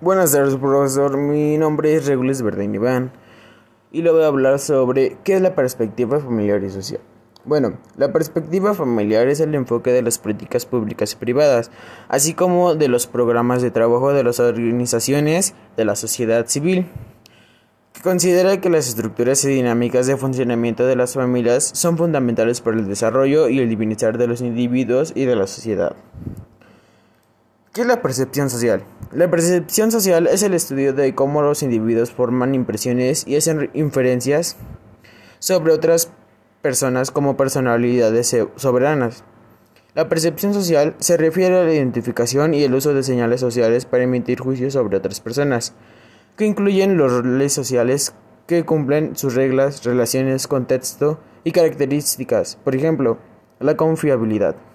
Buenas tardes, profesor. Mi nombre es Regules Verdain Iván y le voy a hablar sobre qué es la perspectiva familiar y social. Bueno, la perspectiva familiar es el enfoque de las políticas públicas y privadas, así como de los programas de trabajo de las organizaciones de la sociedad civil, que considera que las estructuras y dinámicas de funcionamiento de las familias son fundamentales para el desarrollo y el bienestar de los individuos y de la sociedad. ¿Qué es la percepción social? La percepción social es el estudio de cómo los individuos forman impresiones y hacen inferencias sobre otras personas como personalidades soberanas. La percepción social se refiere a la identificación y el uso de señales sociales para emitir juicios sobre otras personas, que incluyen los roles sociales que cumplen sus reglas, relaciones, contexto y características, por ejemplo, la confiabilidad.